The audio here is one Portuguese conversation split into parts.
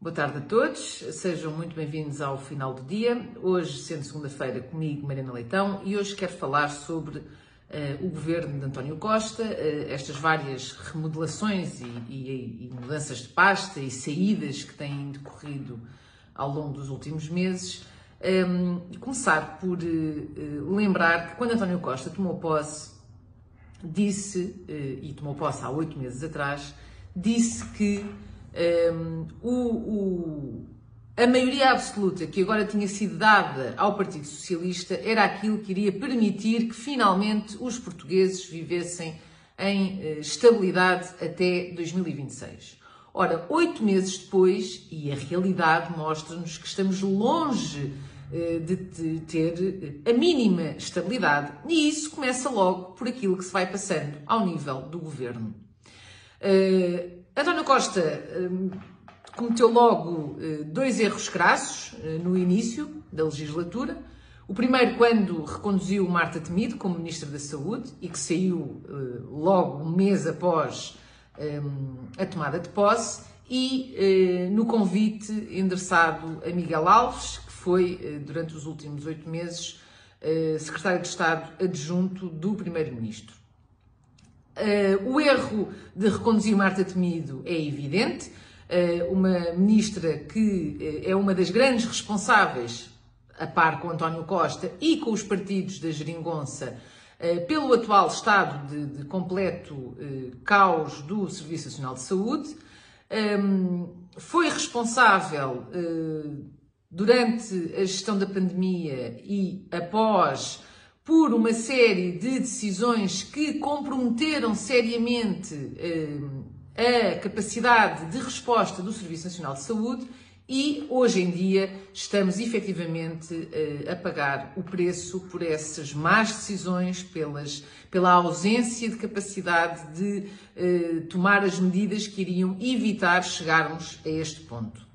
Boa tarde a todos, sejam muito bem-vindos ao final do dia. Hoje, sendo segunda-feira, comigo, Mariana Leitão, e hoje quero falar sobre uh, o governo de António Costa, uh, estas várias remodelações e, e, e, mudanças de pasta e saídas que têm decorrido ao longo dos últimos meses. Um, ehm, começar por uh, lembrar que quando António Costa tomou posse, disse, e tomou posse há oito meses atrás, disse que um, o, o, a maioria absoluta que agora tinha sido dada ao Partido Socialista era aquilo que iria permitir que finalmente os portugueses vivessem em uh, estabilidade até 2026. Ora, oito meses depois, e a realidade mostra-nos que estamos longe uh, de, de, ter a mínima estabilidade, e isso começa logo por aquilo que se vai passando ao nível do governo. Uh, António Costa hum, cometeu logo eh, dois erros crassos no início da legislatura. O primeiro, quando reconduziu Marta Temido como Ministra da Saúde e que saiu logo um mês após hum, a tomada de posse, e no convite endereçado a Miguel Alves, que foi, durante os últimos oito meses, secretário de Estado adjunto do Primeiro-Ministro. Uh, o erro de reconduzir Marta Temido é evidente. Uh, uma ministra que uh, é uma das grandes responsáveis, a par com António Costa e com os partidos da Geringonça, pelo atual estado de, de completo caos do Serviço Nacional de Saúde. Um, ehm, foi responsável durante a gestão da pandemia e após por uma série de decisões que comprometeram seriamente eh, a capacidade de resposta do Serviço Nacional de Saúde e hoje em dia estamos efetivamente eh, a pagar o preço por essas más decisões, pelas, pela ausência de capacidade de eh, tomar as medidas que iriam evitar chegarmos a este ponto.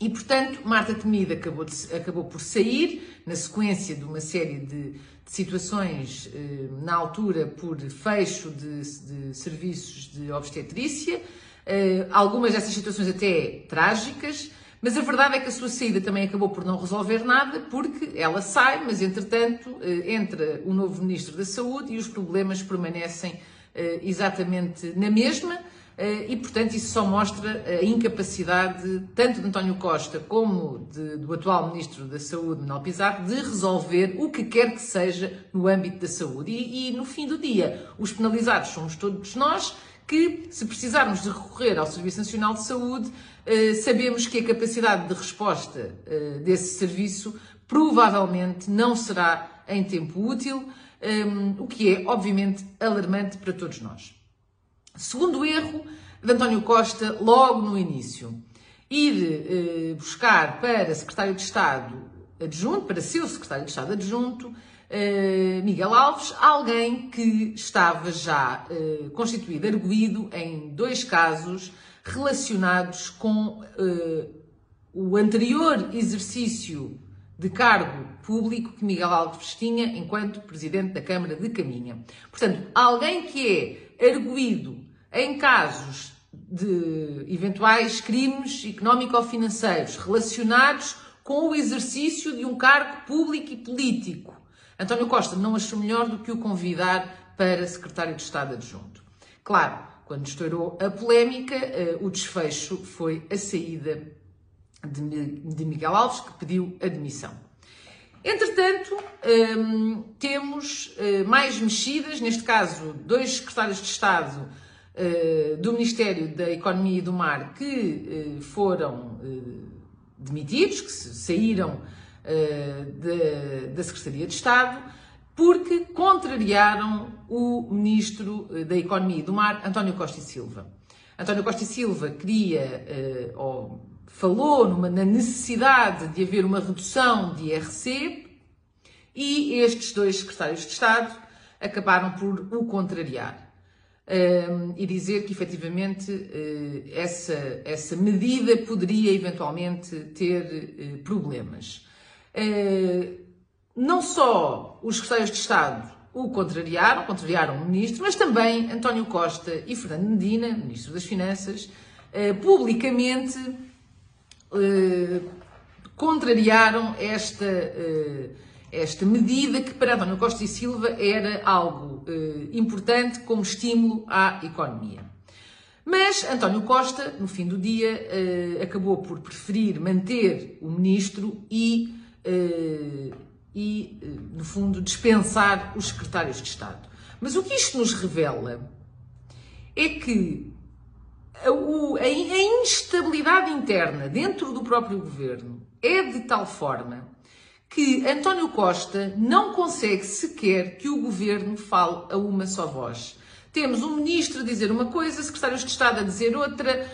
E, portanto, Marta Temida acabou, de, acabou por sair, na sequência de uma série de, de situações, eh, na altura, por fecho de, de serviços de obstetrícia, eh, algumas dessas situações até trágicas, mas a verdade é que a sua saída também acabou por não resolver nada, porque ela sai, mas entretanto eh, entra o novo Ministro da Saúde e os problemas permanecem eh, exatamente na mesma. Eh, e, portanto, isso só mostra a incapacidade tanto de António Costa como de, do atual Ministro da Saúde, Manuel Pizarro, de resolver o que quer que seja no âmbito da saúde. E, e, no fim do dia, os penalizados somos todos nós que, se precisarmos de recorrer ao Serviço Nacional de Saúde, eh, sabemos que a capacidade de resposta eh, desse serviço provavelmente não será em tempo útil, o que é, obviamente, alarmante para todos nós. Segundo erro de António Costa, logo no início, ir eh, buscar para secretário de Estado adjunto, para seu secretário de Estado adjunto, eh, Miguel Alves, alguém que estava já eh, constituído, arguído em dois casos relacionados com eh, o anterior exercício de cargo público que Miguel Alves tinha enquanto Presidente da Câmara de Caminha. Portanto, alguém que é arguído em casos de eventuais crimes económico-financeiros relacionados com o exercício de um cargo público e político. António Costa não achou melhor do que o convidar para secretário de Estado adjunto. Claro, quando estourou a polémica, eh, o desfecho foi a saída de Miguel Alves, que pediu admissão. Entretanto, ehm, temos eh, mais mexidas, neste caso, dois secretários de Estado do Ministério da Economia e do Mar que uh, foram uh, demitidos, que saíram da Secretaria de Estado, porque contrariaram o Ministro da Economia e do Mar, António Costa e Silva. António Costa e Silva queria, ou falou numa, na necessidade de haver uma redução de IRC e estes dois secretários de Estado acabaram por o contrariar e dizer que efetivamente uh, essa, essa medida poderia eventualmente ter uh, problemas. Uh, não só os secretários de Estado o contrariaram, contrariaram o ministro, mas também António Costa e Fernando Medina, ministro das Finanças, publicamente contrariaram esta, esta medida que para António Costa e Silva era algo importante como estímulo à economia. Mas António Costa, no fim do dia, acabou por preferir manter o ministro e, e no fundo, dispensar os secretários de Estado. Mas o que isto nos revela é que a, a, instabilidade interna dentro do próprio governo é de tal forma que António Costa não consegue sequer que o governo fale a uma só voz. Temos um ministro a dizer uma coisa, secretários de Estado a dizer outra,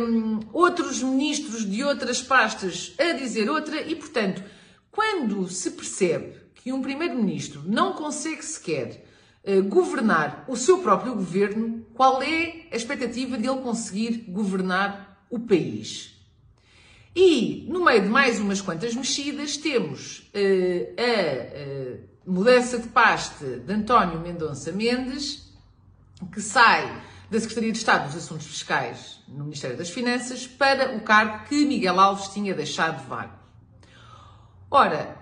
um, outros ministros de outras pastas a dizer outra, e, portanto, quando se percebe que um primeiro-ministro não consegue sequer uh, governar o seu próprio governo, qual é a expectativa dele conseguir governar o país? E, no meio de mais umas quantas mexidas, temos uh, a uh, mudança de pasta de António Mendonça Mendes, que sai da Secretaria de Estado dos Assuntos Fiscais no Ministério das Finanças para o cargo que Miguel Alves tinha deixado vago. Ora,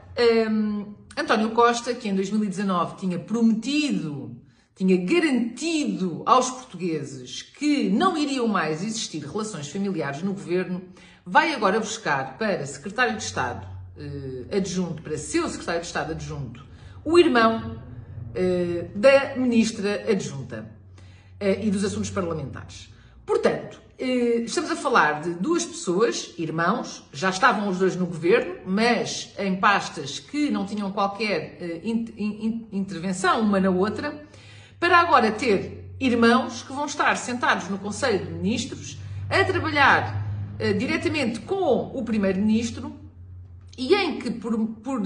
um, António Costa, que em 2019 tinha prometido, tinha garantido aos portugueses que não iriam mais existir relações familiares no governo, vai agora buscar para secretário de Estado eh, adjunto, para seu secretário de Estado adjunto, o irmão eh, da ministra adjunta eh, e dos assuntos parlamentares. Portanto, eh, estamos a falar de duas pessoas, irmãos, já estavam os dois no governo, mas em pastas que não tinham qualquer eh, intervenção uma na outra, para agora ter irmãos que vão estar sentados no Conselho de Ministros a trabalhar uh, diretamente com o Primeiro-Ministro e em que, por, por,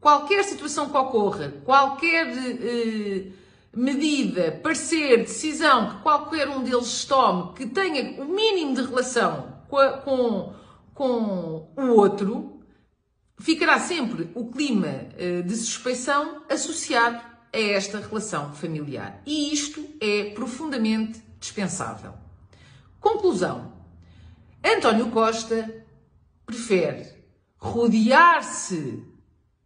qualquer situação que ocorra, qualquer uh, medida, parecer, decisão que qualquer um deles tome que tenha o mínimo de relação com, a, com, com o outro, ficará sempre o clima uh, de suspeição associado a esta relação familiar. E isto é profundamente dispensável. Conclusão. António Costa prefere rodear-se,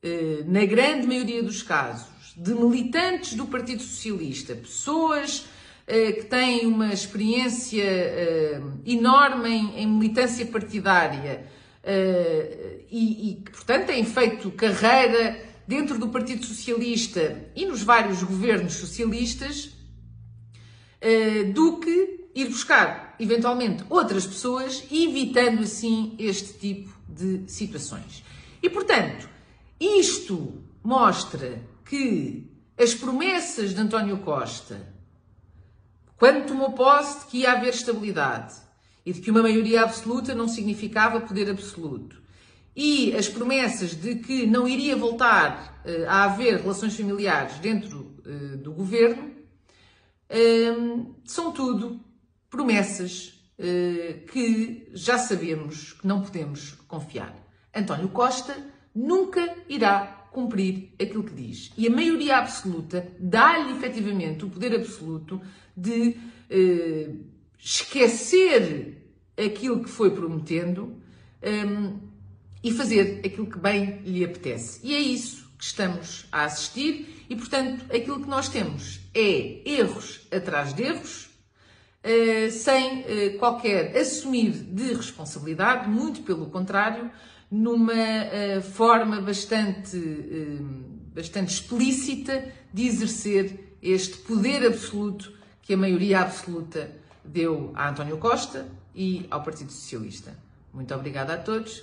eh, na grande maioria dos casos, de militantes do Partido Socialista, pessoas eh, que têm uma experiência eh, enorme em, militância partidária e, que, portanto, têm feito carreira dentro do Partido Socialista e nos vários governos socialistas, do que ir buscar, eventualmente, outras pessoas, evitando assim este tipo de situações. E, portanto, isto mostra que as promessas de António Costa, quando tomou posse de que ia haver estabilidade e de que uma maioria absoluta não significava poder absoluto, e as promessas de que não iria voltar uh, a haver relações familiares dentro uh, do governo, uh, são tudo promessas uh, que já sabemos que não podemos confiar. António Costa nunca irá cumprir aquilo que diz. E a maioria absoluta dá-lhe efetivamente o poder absoluto de esquecer aquilo que foi prometendo ehm, e fazer aquilo que bem lhe apetece. E é isso que estamos a assistir, e portanto aquilo que nós temos é erros atrás de erros, eh, sem eh, qualquer assumir de responsabilidade, muito pelo contrário, numa eh, forma bastante, bastante explícita de exercer este poder absoluto que a maioria absoluta deu a António Costa e ao Partido Socialista. Muito obrigada a todos